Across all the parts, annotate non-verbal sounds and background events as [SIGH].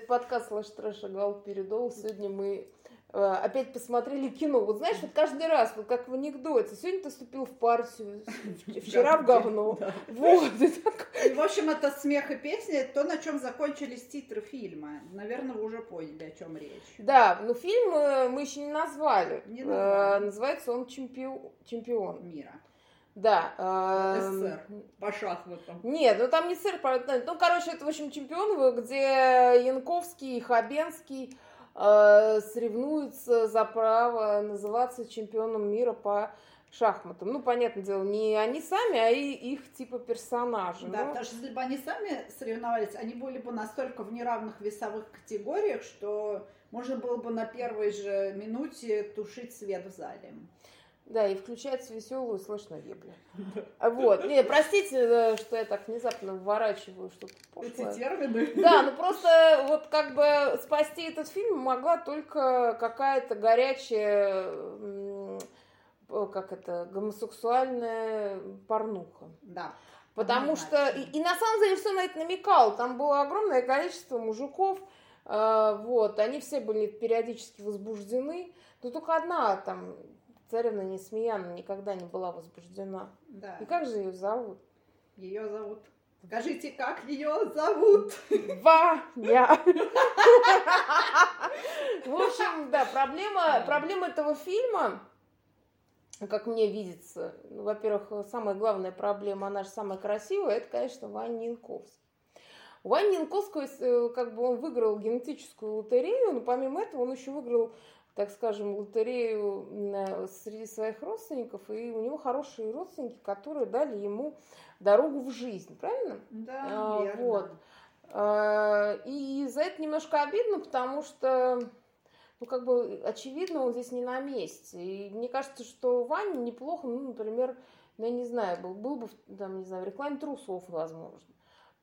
Это подкаст «Слэш Трэш Гал Передол». Сегодня мы э, опять посмотрели кино. Вот знаешь, вот каждый раз, вот как в анекдоте. Сегодня ты вступил в партию, вчера в говно. Вот. И в общем, это смех и песни, это то, на чем закончились титры фильма. Наверное, вы уже поняли, о чем речь. Да, но фильм э, мы еще не назвали. Не Э, назвали. Называется он. Чемпион. Мира. Да. э, СССР. По шахматам. Нет, ну там не сыр, правда, ну, короче, это, в общем, чемпион, где Янковский и Хабенский э, соревнуются за право называться чемпионом мира по шахматам. Ну, понятное дело, не они сами, а и их типа персонажи. Да, Ну, потому что если бы они сами соревновались, они были бы настолько в неравных весовых категориях, что можно было бы на первой же минуте тушить свет в зале. Да, и включается веселую, слышно вебли. Вот. Не, простите, э, что я так внезапно вворачиваю что-то Эти пошлое. термины. Да, ну просто вот как бы спасти этот фильм могла только какая-то горячая, как это, гомосексуальная порнуха. Да. Потому что, и, и на самом деле все на это намекал, там было огромное количество мужиков, э, вот, они все были периодически возбуждены, но только одна там, царевна Несмеяна, никогда не была возбуждена. Да. И как же ее зовут? Ее зовут. Скажите, как ее зовут? Ваня. В общем, да, проблема, проблема этого фильма, как мне видится, ну, во-первых, самая главная проблема, она же самая красивая, это, конечно, Ваня Янковский. У Вани Янковского, э, как бы он выиграл генетическую лотерею, но помимо этого он еще выиграл, так скажем, лотерею м, среди своих родственников, и у него хорошие родственники, которые дали ему дорогу в жизнь, правильно? Да, А, верно. вот. А, И за это немножко обидно, потому что, ну, как бы, очевидно, он здесь не на месте. И мне кажется, что Ваня неплохо, ну, например, ну, я не знаю, был, был бы, там, не знаю, в рекламе трусов, возможно.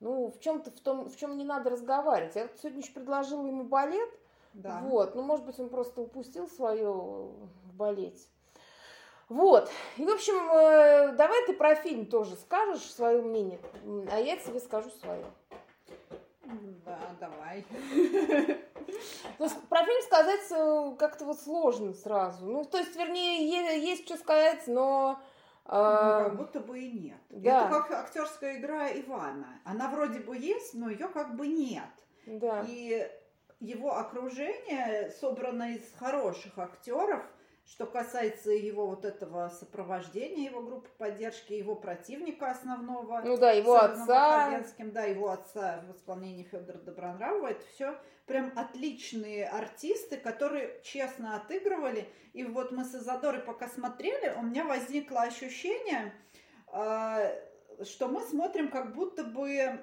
Ну, в чем-то, в том, в чем не надо разговаривать. Я вот сегодня еще предложила ему балет, Да. вот, ну, может быть, он просто упустил свое в балете. Вот. И, в общем, э, давай ты про фильм тоже скажешь свое мнение, а я тебе скажу свое. Да, давай. То есть про фильм сказать э, как-то вот сложно сразу. Ну, то есть, вернее, есть что сказать, но... Ну, э, как будто бы и нет. да. Это как актерская игра Ивана. Она вроде бы есть, но ее как бы нет. да. И его окружение собрано из хороших актеров, что касается его вот этого сопровождения, его группы поддержки, его противника основного. Ну да, его отца. Да, его отца в исполнении Федора Добронравова. Это все прям отличные артисты, которые честно отыгрывали. И вот мы с Изодорой пока смотрели, у меня возникло ощущение, э, что мы смотрим как будто бы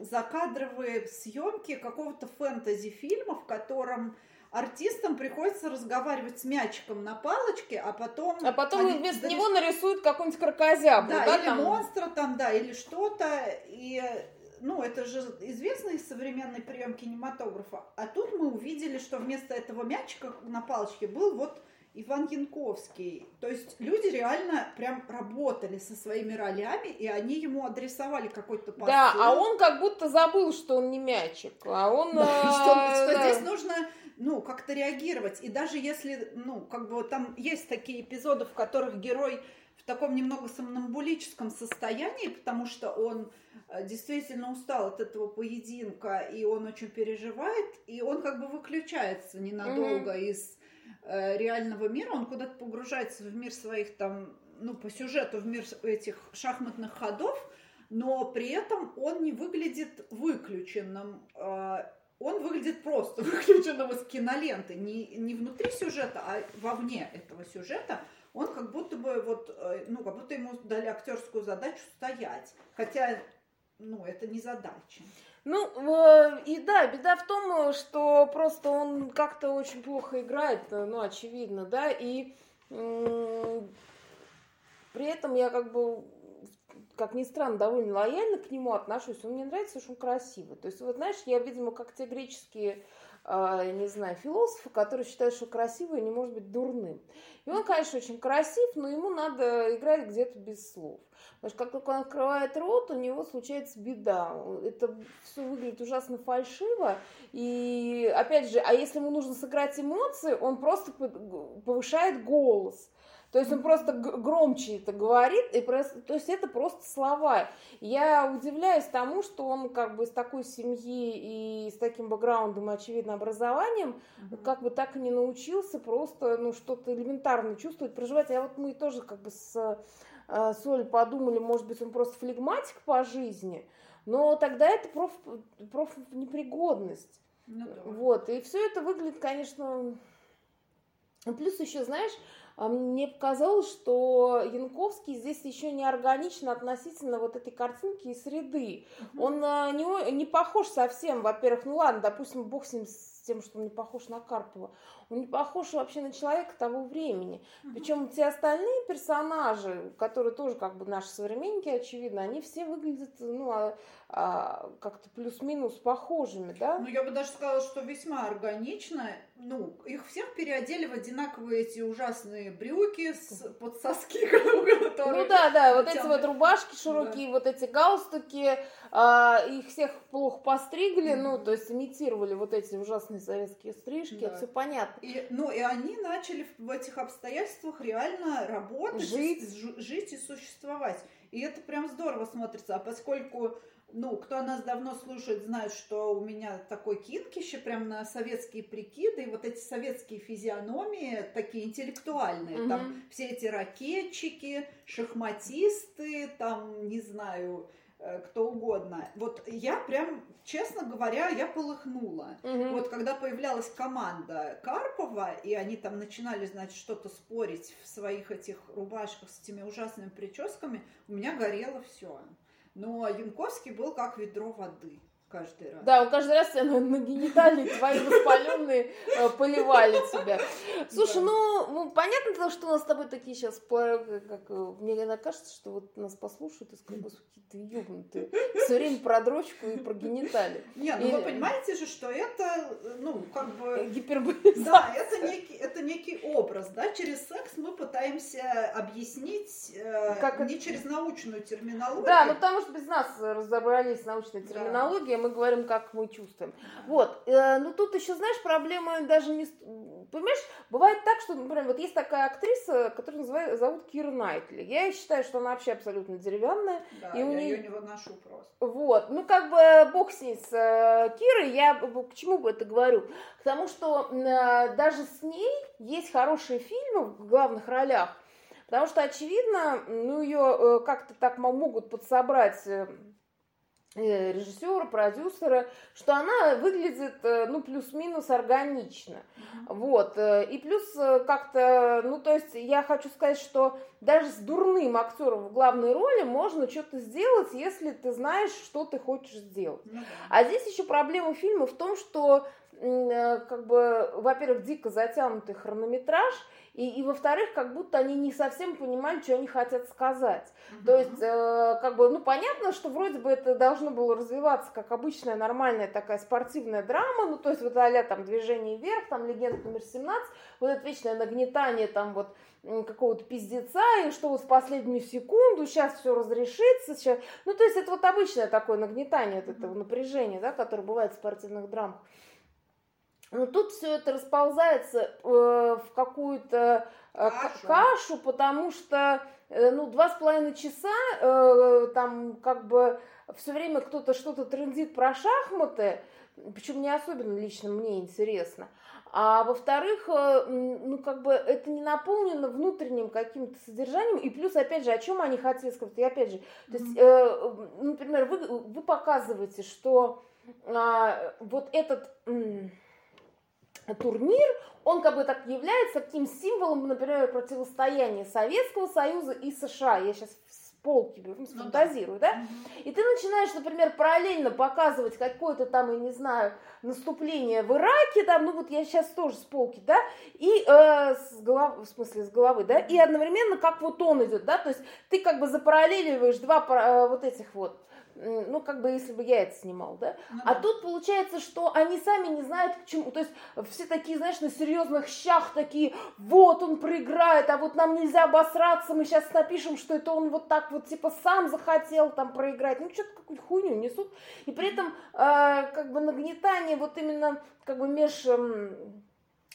закадровые съемки какого-то фэнтези-фильма, в котором артистам приходится разговаривать с мячиком на палочке, а потом... А потом они вместо дорис- него нарисуют какую-нибудь крокозябру, да, да, или там? монстра там, да, или что-то. И, ну, это же известный современный прием кинематографа. А тут мы увидели, что вместо этого мячика на палочке был вот Иван Янковский. То есть люди реально прям работали со своими ролями, и они ему адресовали какой-то посыл. Да, а он как будто забыл, что он не мячик, а он... Да, э, что, что да. здесь нужно, ну, как-то реагировать. И даже если, ну, как бы там есть такие эпизоды, в которых герой в таком немного сомнамбулическом состоянии, потому что он э, действительно устал от этого поединка, и он очень переживает, и он как бы выключается ненадолго из э, реального мира, он куда-то погружается в мир своих там, ну, по сюжету, в мир этих шахматных ходов, но при этом он не выглядит выключенным. э, Он выглядит просто [LAUGHS] выключенным из киноленты, не, не внутри сюжета, а вовне этого сюжета. Он как будто бы вот, э, ну, как будто ему дали актерскую задачу стоять. Хотя, ну, это не задача. Ну, э, и да, беда в том, что просто он как-то очень плохо играет, э, ну, очевидно, да, и при этом я как бы, как ни странно, довольно лояльно к нему отношусь. Он мне нравится, что он красивый. То есть, вот знаешь, я, видимо, как те греческие э, не знаю, философа, который считает, что красивый не может быть дурным. И он, конечно, очень красив, но ему надо играть где-то без слов. Потому что как только он открывает рот, у него случается беда. Это все выглядит ужасно фальшиво. И опять же, а если ему нужно сыграть эмоции, он просто повышает голос. То есть он просто громче это говорит, и просто, то есть это просто слова. Я удивляюсь тому, что он как бы из такой семьи и с таким бэкграундом очевидно, образованием, mm-hmm. как бы так и не научился просто, ну, что-то элементарно чувствовать, проживать. А вот мы тоже как бы с э, Соль подумали, может быть, он просто флегматик по жизни, но тогда это проф, профнепригодность. Ну, да. Вот, и все это выглядит, конечно... Плюс еще, знаешь, мне показалось, что Янковский здесь еще не органично относительно вот этой картинки и среды. Он а, не, не похож совсем, во-первых, ну ладно, допустим, бог с ним с тем, что он не похож на Карпова. Он не похож вообще на человека того времени. Mm-hmm. Причем те остальные персонажи, которые тоже как бы наши современники, очевидно, они все выглядят, ну, а, как-то плюс-минус похожими, да? Ну, я бы даже сказала, что весьма органично. Ну, их всех переодели в одинаковые эти ужасные брюки с, под соски. [LAUGHS] Ну да, да, вот эти вот рубашки широкие, вот эти галстуки, а, их всех плохо постригли, ну, то есть имитировали вот эти ужасные советские стрижки, это все понятно. Ну, и они начали в этих обстоятельствах реально работать, жить и существовать. И это прям здорово смотрится. А поскольку ну, кто нас давно слушает, знает, что у меня такой кинкище прям на советские прикиды, и вот эти советские физиономии такие интеллектуальные, угу. там все эти ракетчики, шахматисты, там, не знаю, Э, кто угодно. Вот я прям, честно говоря, я полыхнула. Угу. Вот когда появлялась команда Карпова, и они там начинали, значит, что-то спорить в своих этих рубашках с этими ужасными прическами, у меня горело все. Но Янковский был как ведро воды каждый раз. Да, он каждый раз на, на гениталии твои воспаленные э, поливали тебя. Слушай, ну, ну, понятно, то, что у нас с тобой такие сейчас, как, э, мне иногда кажется, что вот нас послушают и скажут, господи, ты ёбнутые. Все время про дрочку и про гениталии. Нет, ну вы понимаете же, что это, ну, как бы... Гиперболизация. Да, это некий, это некий образ, да, через секс мы пытаемся объяснить э, как не через научную терминологию. Да, ну потому что без нас разобрались научной терминологией, мы говорим, как мы чувствуем. Вот. Э, ну, тут еще, знаешь, проблема даже не... Понимаешь, бывает так, что, например, вот есть такая актриса, которую называют, зовут Кира Найтли. Я считаю, что она вообще абсолютно деревянная. Да, и у я нее... ее не выношу просто. Вот. Ну, как бы бог с ней, с э, Кирой, я к чему бы это говорю? К тому, что э, даже с ней есть хорошие фильмы в главных ролях, Потому что, очевидно, ну, ее как-то так могут подсобрать режиссера, продюсера, что она выглядит, э, ну, плюс-минус органично. Mm-hmm. Вот. Э, и плюс как-то, ну, то есть я хочу сказать, что даже с дурным актером в главной роли можно что-то сделать, если ты знаешь, что ты хочешь сделать. Mm-hmm. А здесь еще проблема фильма в том, что, как бы, во-первых, дико затянутый хронометраж – и, и во-вторых, как будто они не совсем понимали, что они хотят сказать. Угу. То есть, э, как бы, ну, понятно, что вроде бы это должно было развиваться как обычная нормальная такая спортивная драма, ну, то есть, вот а там «Движение вверх», там «Легенда номер 17», вот это вечное нагнетание там вот какого-то пиздеца, и что вот в последнюю секунду сейчас все разрешится, сейчас... ну, то есть, это вот обычное такое нагнетание вот этого напряжения, да, которое бывает в спортивных драмах. Но тут все это расползается э, в какую-то э, кашу. кашу, потому что э, ну два с половиной часа э, там как бы все время кто-то что-то трендит про шахматы, причем не особенно лично мне интересно. А во-вторых, э, ну как бы это не наполнено внутренним каким-то содержанием, и плюс, опять же, о чем они хотели сказать, и опять же, то есть, э, например, вы, вы показываете, что э, вот этот... Э, турнир, он как бы так является таким символом, например, противостояния Советского Союза и США. Я сейчас с полки беру, ну, фантазирую, да? да? И ты начинаешь, например, параллельно показывать какое-то там, я не знаю, наступление в Ираке, там, ну вот я сейчас тоже с полки, да, и э, с головы, в смысле с головы, да, и одновременно как вот он идет, да, то есть ты как бы запараллеливаешь два э, вот этих вот ну, как бы, если бы я это снимал, да? Ну а да. тут получается, что они сами не знают, к чему. То есть все такие, знаешь, на серьезных щах такие, вот он проиграет, а вот нам нельзя обосраться, мы сейчас напишем, что это он вот так вот, типа, сам захотел там проиграть. Ну, что-то какую-то хуйню несут. И при этом, э, как бы, нагнетание вот именно, как бы, меж... эм,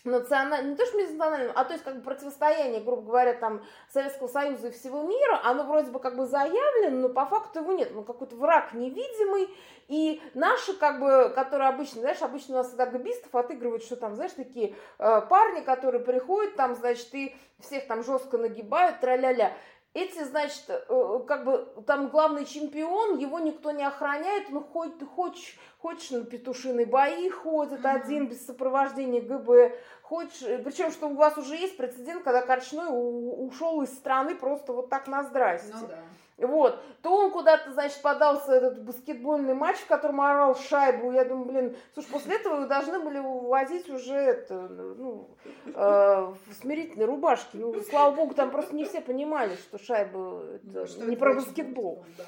национальным, не то что межнациональным, а то есть как бы противостояние, грубо говоря, там Советского Союза и всего мира, оно вроде бы как бы заявлено, но по факту его нет, ну какой-то враг невидимый, и наши как бы, которые обычно, знаешь, обычно у нас всегда габистов отыгрывают, что там, знаешь, такие э, парни, которые приходят там, значит, и всех там жестко нагибают, тра-ля-ля. Эти, значит, э, как бы там главный чемпион, его никто не охраняет, ну хоть хочешь, хочешь на петушиные бои ходит один без сопровождения ГБ, хочешь, причем что у вас уже есть прецедент, когда Корчной ушел из страны просто вот так на здрасте. Ну да. Вот, то он куда-то, значит, подался этот баскетбольный матч, в котором орал шайбу. Я думаю, блин, слушай, после этого вы должны были увозить уже это, ну, э, в смирительной рубашке. Ну, слава богу, там просто не все понимали, что шайба это Что не это про баскетбол. да.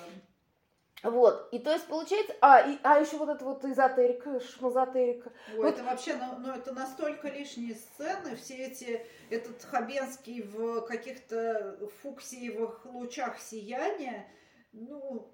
Вот, и то есть получается, а, и, а еще вот это вот эзотерика, шмазотерика. Ой, Вот- это вообще, ну, ну, это настолько лишние сцены, все эти, этот Хабенский в каких-то фуксиевых лучах сияния, ну,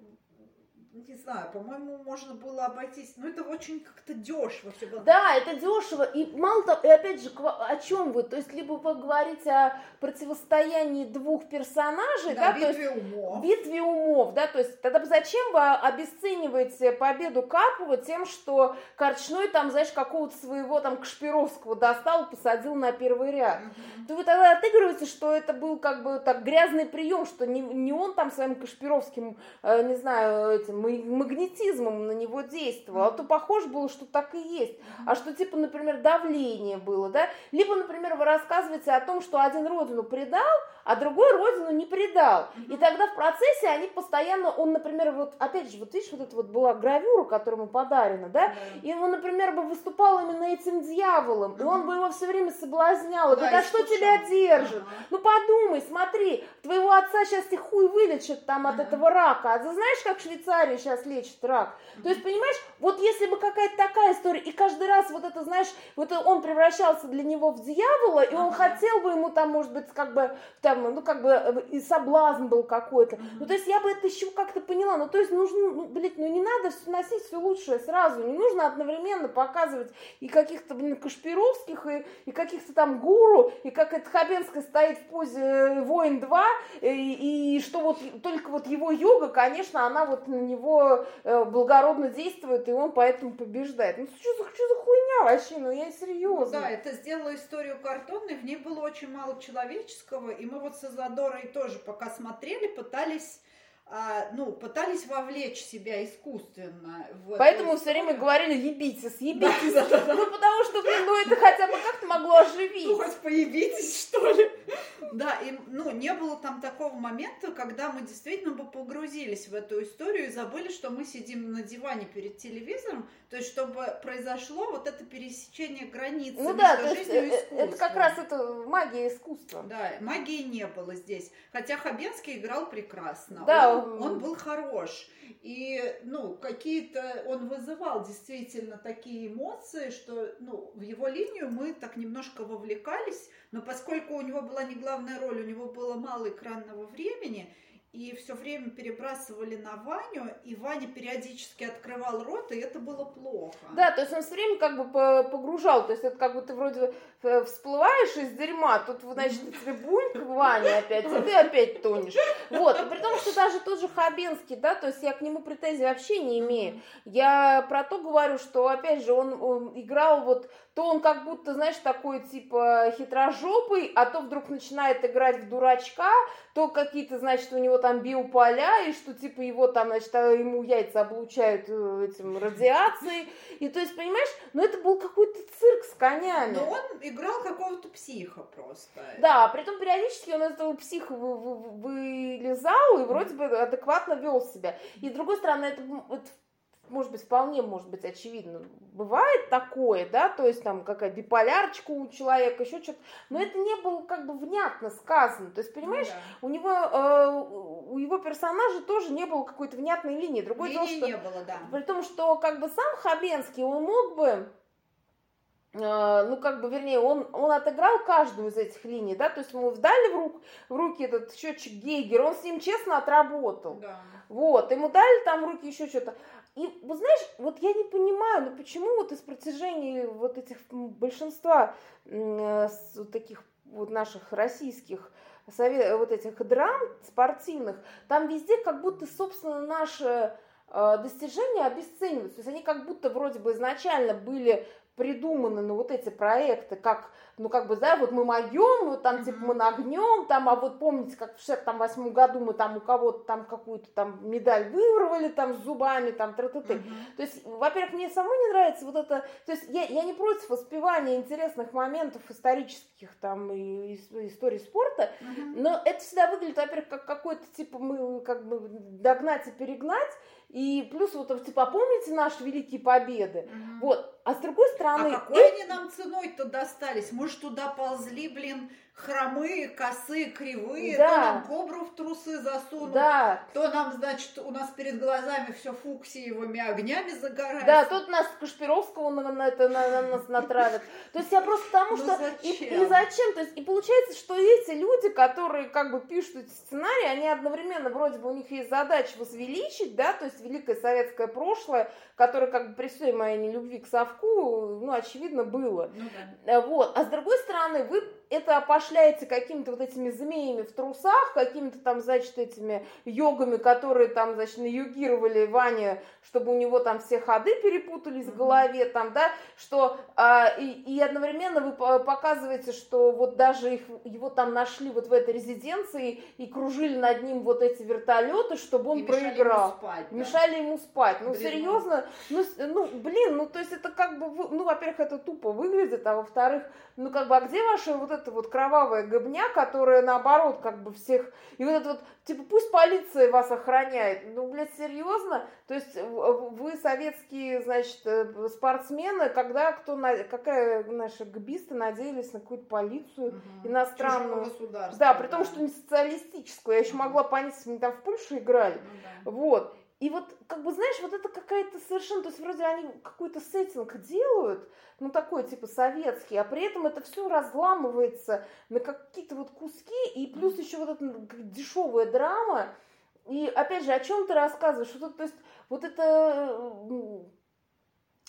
не знаю, по-моему, можно было обойтись, ну, это очень как-то дешево все было. Да, это дешево. И мало того, и опять же, о чем вы? То есть, либо вы говорите о противостоянии двух персонажей, да, Да, то есть битве умов. битве умов, да, то есть тогда зачем вы обесцениваете победу Карпова тем, что Корчной там, знаешь, какого-то своего там Кашпировского достал посадил на первый ряд? Мгм. То вы тогда отыгрываете, что это был как бы так грязный прием, что не, не он там своим Кашпировским, э, не знаю, этим магнетизмом на него действовал, а то похоже было, что так и есть. А что типа, например, давление было, да? Либо, например, вы рассказываете о том, что один родину предал, а другой родину не предал. И тогда в процессе они постоянно, он, например, вот, опять же, вот видишь, вот это вот была гравюра, которая ему подарена, да? И он, например, бы выступал именно этим дьяволом, и он бы его все время соблазнял. И Да, говорит, а что тебя держит? Ну подумай, смотри, твоего отца сейчас и хуй вылечит там от этого рака. А ты знаешь, как Швейцария сейчас лечит рак? То есть, понимаешь, вот если бы какая-то такая история, и каждый раз вот это, знаешь, вот он превращался для него в дьявола, и он хотел бы ему там, может быть, как бы, там, ну, как бы, э, и соблазн был какой-то. Ну, то есть, я бы это еще как-то поняла. Ну, то есть, нужно, ну, блядь, ну, не надо всё носить все лучшее сразу. Не нужно одновременно показывать и каких-то, блин, Кашпировских, и, и каких-то там гуру, и как это Хабенская стоит в позе э, «Воин 2», и, и что вот только вот его йога, конечно, она вот на него э, благородно действует, и он поэтому побеждает. Ну, что за, что за хуйня вообще? Ну, я Ну серьезно. да, это сделало историю картонной, в ней было очень мало человеческого, и мы вот с Изодорой тоже пока смотрели, пытались, а, ну, пытались вовлечь себя искусственно. в Поэтому все время говорили «ебитесь, ебитесь». Да, да, да. Ну, потому что, блин, ну, это хотя бы как-то могло оживить. Ну, хоть появитесь, что ли? Да, и, ну, не было там такого момента, когда мы действительно бы погрузились в эту историю и забыли, что мы сидим на диване перед телевизором, то есть, чтобы произошло вот это пересечение границы Ну между да, то жизнью и э, э, это как искусством. раз это магия искусства. Да, магии не было здесь. Хотя Хабенский играл прекрасно. Да, он- он был хорош. И, ну, какие-то... Он вызывал действительно такие эмоции, что, ну, в его линию мы так немножко вовлекались. Но поскольку у него была не главная роль, у него было мало экранного времени, и все время перебрасывали на Ваню, и Ваня периодически открывал рот, и это было плохо. Да, то есть он все время как бы по- погружал, то есть это как бы ты вроде всплываешь из дерьма, тут, значит, тебе буньк, Ваня опять, и ты опять тонешь. Вот, и при том, что даже тот же Хабенский, да, то есть я к нему претензий вообще не имею. Я про то говорю, что, опять же, он, он играл вот, то он как будто, знаешь, такой, типа, хитрожопый, а то вдруг начинает играть в дурачка, то какие-то, значит, у него там биополя, и что, типа, его там, значит, а ему яйца облучают э, этим радиацией, и то есть, понимаешь, ну это был какой-то цирк с конями. Но он играл какого-то психа просто. Да, при том периодически он из этого психа вы- вы- вылезал и вроде бы адекватно вел себя. И с другой стороны, это, это может быть, вполне, может быть, очевидно, бывает такое, да, то есть там какая биполярочка у человека, еще что-то, но это не было как бы внятно сказано, то есть, понимаешь, ну, да. у него, э, у его персонажа тоже не было какой-то внятной линии, другой дело, что... не было, да. При том, что как бы сам Хабенский, он мог бы ну, как бы, вернее, он, он отыграл каждую из этих линий, да, то есть ему вдали в, рук, в руки этот счетчик Гейгер, он с ним честно отработал. Да. Вот, ему дали там в руки еще что-то. И, вот знаешь, вот я не понимаю, ну почему вот из протяжения вот этих большинства э, таких вот наших российских совет, вот этих драм спортивных, там везде как будто, собственно, наши э, достижения обесцениваются. То есть они как будто вроде бы изначально были придуманы, ну, вот эти проекты, как, ну, как бы, да, вот мы могем, вот там, типа, мы нагнем, там, а вот помните, как в 68 году мы там у кого-то там какую-то там медаль вырвали, там, с зубами, там, тра -ты -ты. То есть, во-первых, мне самой не нравится вот это, то есть, я, я не против воспевания интересных моментов исторических, там, и, и истории спорта, но это всегда выглядит, во-первых, как какой-то, типа, мы, как бы, догнать и перегнать, и плюс вот, типа, помните наши великие победы? Угу. Вот. А с другой стороны... А какой они нам ценой-то достались? Мы же туда ползли, блин, хромые, косые, кривые, да. то нам кобру в трусы засунут, да. то нам, значит, у нас перед глазами все фуксиевыми огнями загорается. Да, тут нас Кашпировского на, на, это, на, на нас натравят. То есть я просто потому, ну что... И, и зачем? То есть, и получается, что эти люди, которые как бы пишут эти сценарии, они одновременно, вроде бы, у них есть задача возвеличить, да, то есть великое советское прошлое, которое как бы при всей моей нелюбви к совку, ну, очевидно, было. Ну, да. Вот. А с другой стороны, вы это опошляется какими-то вот этими змеями в трусах, какими-то там, значит, этими йогами, которые там, значит, наюгировали Ваня, чтобы у него там все ходы перепутались в голове, там, да, что а, и, и одновременно вы показываете, что вот даже их, его там нашли вот в этой резиденции и кружили над ним вот эти вертолеты, чтобы он и проиграл. Мешали ему спать. Да? Мешали ему спать. Ну, блин. серьезно, ну, ну, блин, ну, то есть это как бы, ну, во-первых, это тупо выглядит, а во-вторых, ну, как бы, а где ваша вот эта вот кровавая гобня, которая, наоборот, как бы всех... И вот это вот, типа, пусть полиция вас охраняет. Ну, блядь, серьезно? То есть вы советские, значит, э, спортсмены, когда кто... Какая наши гбисты надеялись на какую-то полицию угу. иностранную. Да, при том, что не социалистическую. Я еще могла понять, если они там в Польше играли. Ну, да. Вот. И вот, как бы, знаешь, вот это какая-то совершенно, то есть вроде они какой-то сеттинг делают, ну такой типа советский, а при этом это все разламывается на какие-то вот куски, и плюс еще вот эта дешевая драма, и опять же, о чем ты рассказываешь? Вот, то есть вот это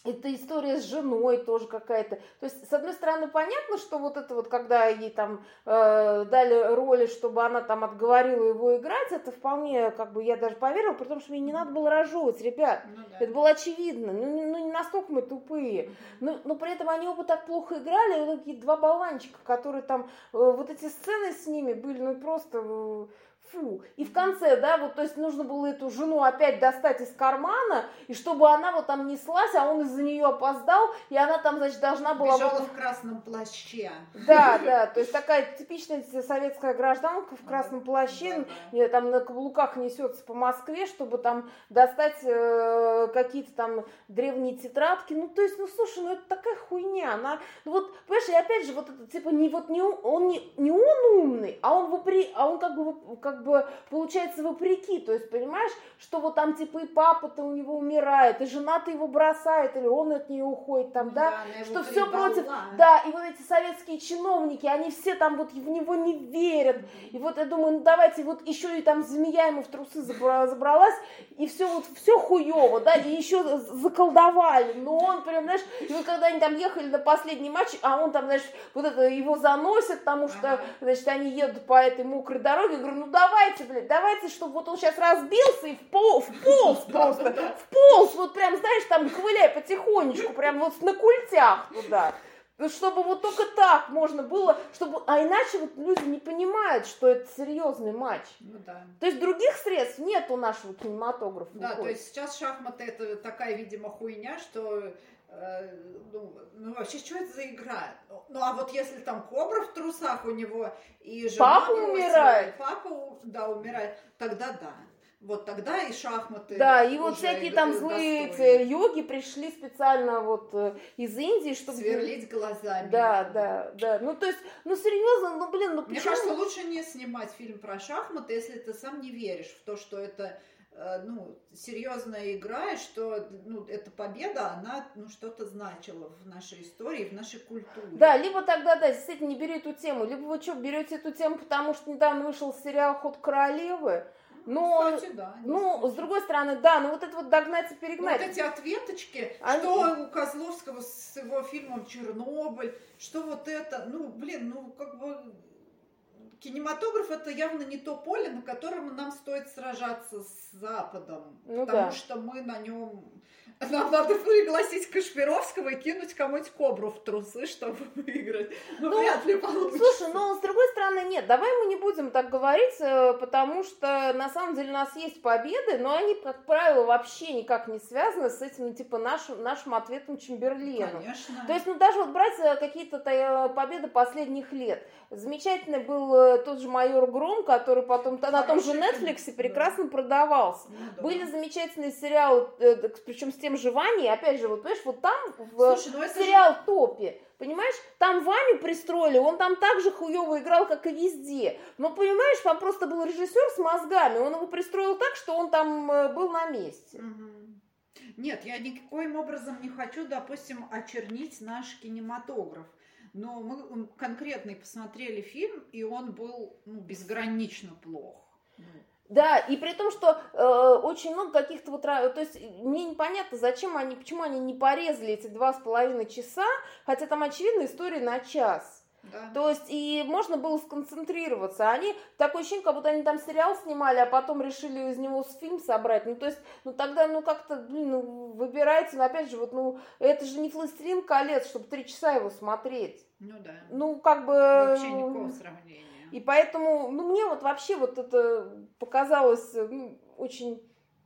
это история с женой тоже какая-то. То есть, с одной стороны, понятно, что вот это вот, когда ей там э, дали роли, чтобы она там отговорила его играть, это вполне, как бы, я даже поверила, потому что мне не надо было разжевывать, ребят. Ну, да. Это было очевидно. Ну, ну, не настолько мы тупые. Но, но при этом они оба так плохо играли, вот такие два болванчика, которые там, э, вот эти сцены с ними были, ну, просто... Э, Фу. И в конце, да, вот, то есть нужно было эту жену опять достать из кармана, и чтобы она вот там неслась, а он из-за нее опоздал, и она там, значит, должна была... Бежала в красном плаще. Да, да, то есть такая типичная советская гражданка в красном плаще, да, да. там на каблуках несется по Москве, чтобы там достать э, какие-то там древние тетрадки. Ну, то есть, ну, слушай, ну это такая хуйня. Она, ну вот, понимаешь, и опять же, вот это, типа, не вот не он, не, не он умный, а он вопри, а он как бы, как как бы получается вопреки, то есть понимаешь, что вот там типа и папа-то у него умирает, и жена-то его бросает, или он от нее уходит там, ну, да, да что все против, да, и вот эти советские чиновники, они все там вот в него не верят, и вот я думаю, ну давайте вот еще и там змея ему в трусы забралась, и все вот, все хуево, да, и еще заколдовали, но он прям, знаешь, и вот когда они там ехали на последний матч, а он там, знаешь, вот это его заносит, потому что, значит, они едут по этой мокрой дороге, я говорю, ну да, давайте, блядь, давайте, чтобы вот он сейчас разбился и в пол, в полз просто, в полз, вот прям, знаешь, там ковыляй потихонечку, прям вот на культях туда. Ну, чтобы вот только так можно было, чтобы, а иначе вот люди не понимают, что это серьезный матч. Ну да. То есть других средств нет у нашего кинематографа. Да, выходит. то есть сейчас шахматы это такая, видимо, хуйня, что ну, ну вообще, что это за игра? Ну, а вот если там кобра в трусах у него и жена Папа умирает. Папа, да, умирает, тогда да. вот тогда и шахматы. Да, и вот всякие там злые эти йоги пришли специально вот э, из Индии, чтобы... Сверлить глазами. Да, да, да. Ну, то есть, ну, серьезно, ну, блин, ну Мне почему... кажется, лучше не снимать фильм про шахматы, если ты сам не веришь в то, что это э, ну, серьезная игра, и что ну, эта победа, она ну, что-то значила в нашей истории, в нашей культуре. Да, либо тогда, да, действительно, не бери эту тему, либо вы что, берете эту тему, потому что недавно вышел сериал «Ход королевы», но, Кстати, да, ну, с другой стороны, да, ну вот это вот догнать и перегнать. Ну, вот эти ответочки, Они... что у Козловского с его фильмом «Чернобыль», что вот это, ну, блин, ну, как бы кинематограф это явно не то поле, на котором нам стоит сражаться с Западом, ну, потому да. что мы на нем нам надо пригласить Кашпировского и кинуть кому-нибудь кобру в трусы, чтобы выиграть. Ну, ну вряд ли получится. Слушай, но с другой стороны, нет, давай мы не будем так говорить, э, потому что на самом деле у нас есть победы, но они, как правило, вообще никак не связаны с этим, типа, нашим, нашим ответом Чемберлену. Конечно. То есть, ну, даже вот брать э, какие-то э, победы последних лет. Замечательный был тот же майор Гром, который потом Хороший на том же Netflix прекрасно да. продавался. Ну, да. Были замечательные сериалы, причем с тем же Ваней, опять же, вот понимаешь, вот там в Слушай, ну сериал же... Топе, понимаешь, там Ваню пристроили, он там так же хуево играл, как и везде. Но, понимаешь, там просто был режиссер с мозгами, он его пристроил так, что он там э, был на месте. Нет, я никоим образом не хочу, допустим, очернить наш кинематограф. Но мы конкретно посмотрели фильм, и он был ну, безгранично плох. Да, и при том, что э, очень много каких-то вот, то есть мне непонятно, зачем они, почему они не порезали эти два с половиной часа, хотя там очевидно история на час. Да. То есть и можно было сконцентрироваться. Они такое ощущение, как будто они там сериал снимали, а потом решили из него фильм собрать. Ну то есть, ну тогда, ну как-то, блин, ну выбирайте, но опять же, вот, ну это же не «Властелин колец», чтобы три часа его смотреть. Ну да. Ну как бы. Вообще никакого сравнения. И поэтому, ну, мне вот вообще вот это показалось ну, очень,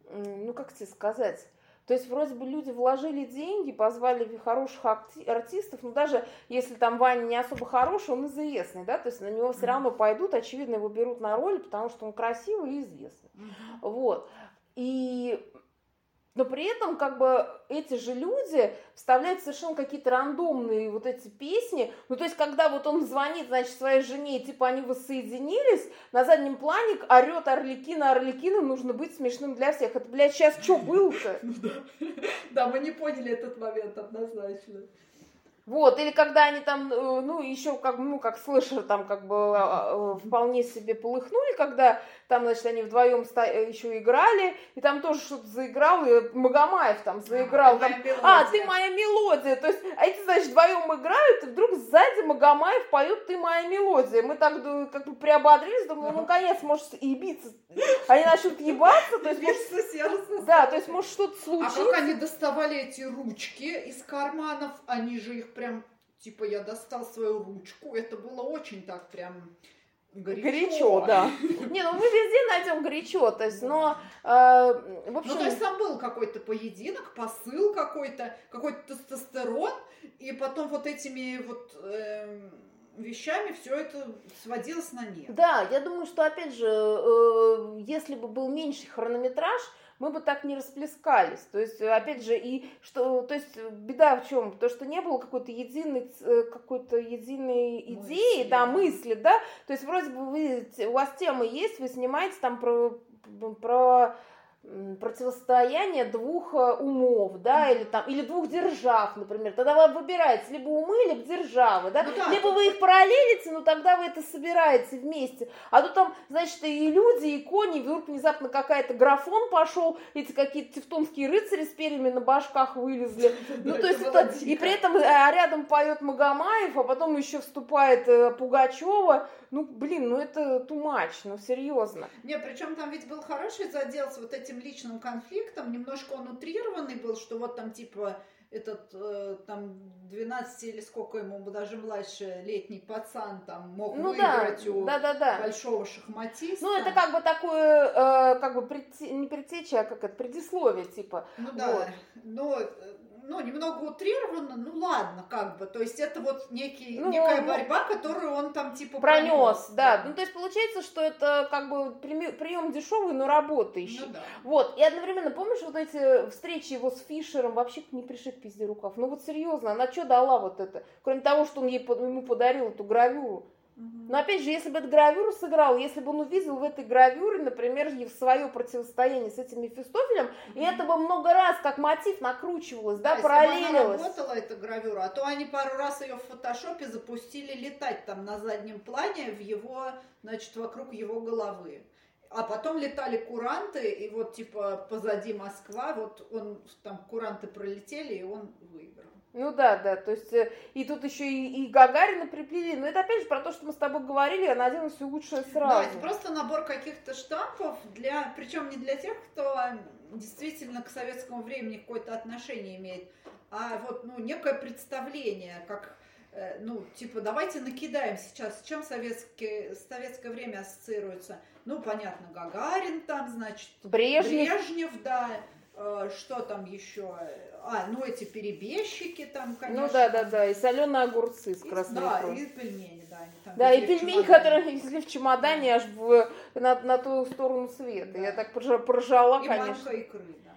ну, как тебе сказать, то есть вроде бы люди вложили деньги, позвали хороших артистов, но даже если там Ваня не особо хороший, он известный, да, то есть на него все равно пойдут, очевидно, его берут на роли, потому что он красивый и известный. Вот. И но при этом, как бы, эти же люди вставляют совершенно какие-то рандомные вот эти песни. Ну, то есть, когда вот он звонит, значит, своей жене, и, типа, они воссоединились, на заднем плане орет Орликина, Орликина, нужно быть смешным для всех. Это, блядь, сейчас что [LAUGHS] было-то? [LAUGHS] Да, мы не поняли этот момент однозначно. Вот, или когда они там, э, ну, еще как, ну, как слышер, там, как бы а, э, вполне себе полыхнули, когда там, значит, они вдвоем э, еще играли, и там тоже что-то заиграл, и Магомаев там заиграл. А, там, а, ты моя мелодия. То есть, а эти, значит, вдвоем играют, и вдруг сзади Магомаев поет «Ты моя мелодия». Мы так как бы приободрились, думаю, ну, наконец, может, и биться. Они начнут ебаться, то есть, может, сердце. Да, то есть, может, что-то случится. А как они доставали эти ручки из карманов? Они же их прям, типа, я достал свою ручку. Это было очень так прям Горячо. горячо, да. [LAUGHS] Не, ну мы везде найдем горячо, то есть, но э, в общем... Ну, то есть там был какой-то поединок, посыл какой-то, какой-то тестостерон, и потом вот этими вот э, вещами все это сводилось на нет. Да, я думаю, что, опять же, э, если бы был меньший хронометраж, мы бы так не расплескались. То есть, опять же, и что, то есть, беда в чем? То, что не было какой-то единой, э, какой-то единой идеи, мысли. да, мысли, да. То есть, вроде бы вы, у вас тема есть, вы снимаете там про, про противостояние двух э, умов, да, или там, или двух держав, например, тогда вы выбираете либо умы, либо державы, да, ну, да либо вы их параллелите, но тогда вы это собираете вместе, а тут там, значит, и люди, и кони, и вдруг внезапно какая-то графон пошел, эти какие-то тевтонские рыцари с перьями на башках вылезли, [LAUGHS] ну, то есть это, и при этом э, рядом поет Магомаев, а потом еще вступает э, Пугачева, ну, блин, ну это тумач, ну серьезно. Не, причем там ведь был хороший задел с вот этим личным конфликтом, немножко он утрированный был, что вот там типа этот э, там 12 или сколько ему, даже младше летний пацан там мог ну, выиграть да, у да, да, да. большого шахматиста. Ну, это как бы такое, э, как бы предте, не предтеча, а как это, предисловие, типа. Ну да, вот. но ну, немного утрировано, ну ладно, как бы. То есть это вот некий, Ну, некая ну, борьба, которую он там типа Пронес, да. Ну, то есть получается, что это как бы прием дешевый, но работающий. Ну да. Вот, и одновременно, помнишь, вот эти встречи его с Фишером, вообще не пришиб пизде рукав. Ну вот серьезно, она что дала вот это? Кроме того, что он ей, ему подарил эту гравюру. Но опять же, если бы эту гравюру сыграл, если бы он увидел в этой гравюре, например, свое противостояние с этим Мефистофелем, и это бы много раз как мотив накручивалось, да, если бы она параллелилось. работала, эта гравюра, а то они пару раз ее в фотошопе запустили летать там на заднем плане в его, значит, вокруг его головы. А потом летали куранты, и вот типа позади Москва, вот он там куранты пролетели, и он выиграл. Ну да, да, то есть э, и тут еще и, и Гагарина приплели. Но это опять же про то, что мы с тобой говорили, я надену все лучшее Да, сразу. это просто набор каких-то штампов для, причем не для тех, кто действительно к советскому времени какое-то отношение имеет, а вот ну некое представление, как э, ну типа давайте накидаем сейчас, с чем советское советское время ассоциируется. Ну понятно, Гагарин там, значит, Брежнев. Брежнев, да. Э, Что там еще? А, ну эти перебежчики там, конечно. Ну да, да, да, и соленые огурцы с И- красной Да, икрой. и пельмени, да. они там Да, и пельмени, которые везли в чемодане аж в, на, на ту сторону света. Да. Я так поржала, И конечно. манка икры, да.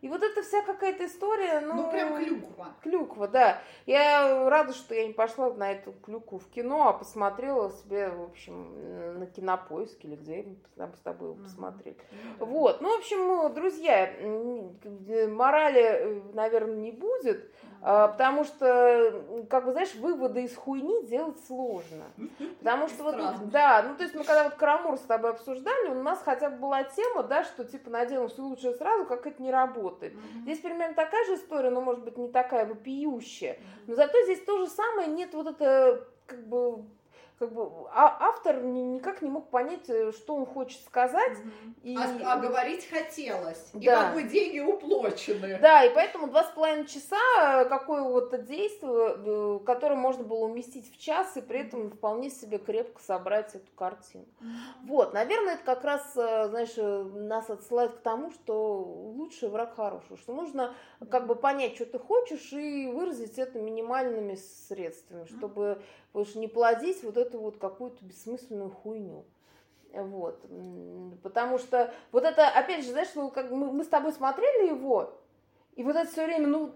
И вот это вся какая-то история, ну... Ну, прям клюква. Клюква, да. Я рада, что я не пошла на эту клюкву в кино, а посмотрела себе, в общем, на кинопоиске или где там с тобой Мгм. посмотрели. Ну да. Вот, ну, в общем, друзья, м, э, морали, наверное, не будет, а, потому что, как бы, знаешь, выводы из хуйни делать сложно. [LAUGHS] Потому что вот, да, ну, то есть мы когда вот Карамур с тобой обсуждали, у нас хотя бы была тема, да, что, типа, наделаем все лучшее сразу, как это не работает. Мгм. Здесь примерно такая же история, но, может быть, не такая вопиющая. Но зато здесь то же самое, нет вот это, как бы, как бы а- автор ни- никак не мог понять, э, что он хочет сказать. И... А, а говорить хотелось. И Да. как бы деньги уплочены. Да, и поэтому два с половиной часа э, какое-то действие, э, которое можно было уместить в час, и при этом вполне себе крепко собрать эту картину. Вот, наверное, это как раз, знаешь, нас отсылает к тому, что лучший враг хороший, что нужно как бы понять, что ты хочешь, и выразить это минимальными средствами, чтобы больше не плодить вот эту вот какую-то бессмысленную хуйню. Вот. Потому что вот это, опять же, знаешь, ну, как мы, мы с тобой смотрели его, и вот это все время, ну,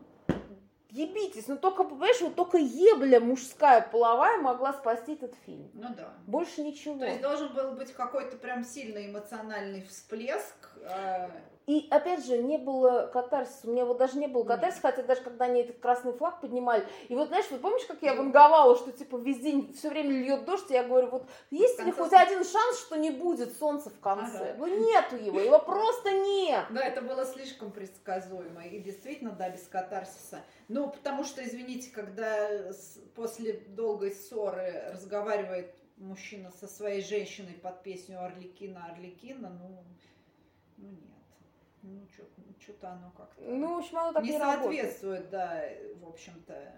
ебитесь, ну только, понимаешь, вот только ебля мужская половая могла спасти этот фильм. Ну да. Больше ничего. То есть должен был быть какой-то прям сильный эмоциональный всплеск. э, И опять же, не было катарсиса. У меня вот даже не было катарсиса, хотя даже когда они этот красный флаг поднимали. И вот знаешь, вот помнишь, как я ванговала, что типа везде все время льет дождь, и я говорю, вот есть ли хоть один шанс, что не будет солнца в конце? Ага. Ну нету его, его просто нет. Да, это было слишком предсказуемо. И действительно, да, без катарсиса. Ну, потому что, извините, когда после долгой ссоры разговаривает мужчина со своей женщиной под песню Орликина, Орликина, ну, ну нет. Ну, что-то оно как-то Ну, в общем, оно так не, не работает. соответствует, да, в общем-то.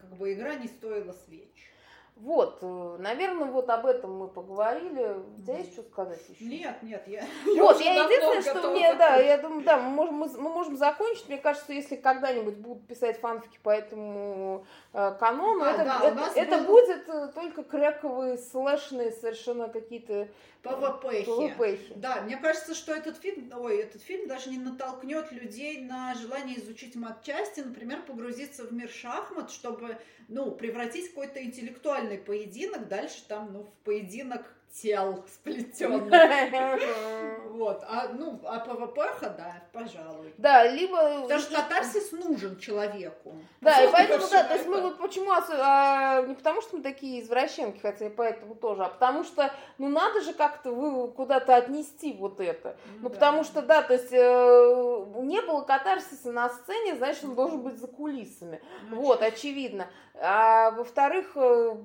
Как бы игра не стоила свеч. Вот, э, наверное, вот об этом мы поговорили. У тебя есть что сказать еще? Нет, нет, я... [LAUGHS] Вот, я давно единственное, что готова мне, да, я думаю, да, мы можем, мы, мы можем закончить. Мне кажется, если когда-нибудь будут писать фанфики по этому э, канону, А, это, да, это, нас это будет э, только крэковые, слэшные, совершенно какие-то ПВПхи. ПВПхи. Да, мне кажется, что этот фильм, ой, этот фильм даже не натолкнет людей на желание изучить матчасти, например, погрузиться в мир шахмат, чтобы, ну, превратить какой-то интеллектуальный поединок дальше там, ну, в поединок тел сплетенных. [LAUGHS] Вот, а, ну, а ПВПха, да, пожалуй. Да, либо... Потому что катарсис нужен человеку. Да, и поэтому, да, то есть мы вот почему, а, не потому что мы такие извращенки, хотя и поэтому тоже, а потому что, ну, надо же как-то вы куда-то отнести вот это. Ну, да. потому что, да, то есть э, не было катарсиса на сцене, значит, он должен быть за кулисами. Ну, Вот, очевидно. А во-вторых, э,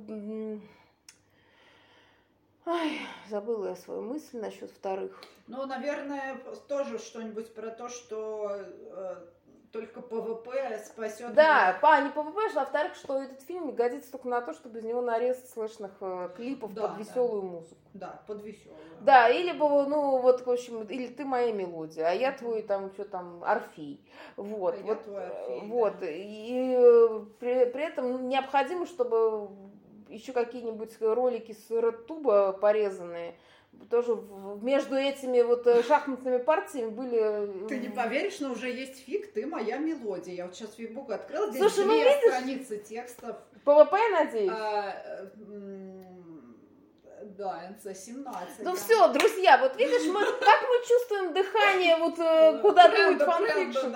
ай, забыла я свою мысль насчет вторых. Ну, наверное, тоже что-нибудь про то, что э, только ПВП спасет. Да, по, не ПВП, а во-вторых, что этот фильм годится только на то, чтобы из него нарезать слэшных э, клипов Да, под да. веселую музыку. Да, под веселую. Да, или бы, ну, вот, в общем, или ты моя мелодия, а я твой, там, что там, Орфей. Вот, А вот, твой Орфей, вот. И э, при, при этом необходимо, чтобы еще какие-нибудь ролики с Рутуба порезанные, тоже между этими вот э, шахматными партиями были... э, Ты не поверишь, но уже есть фик, ты моя мелодия. Я вот сейчас Фикбук открыла, здесь Слушай, ну две видишь? страницы текстов. ПВП, надеюсь? А, да, НЦ-17. Ну да. все, друзья, вот видишь, мы, как мы чувствуем дыхание, вот э, куда дует фанфикшн.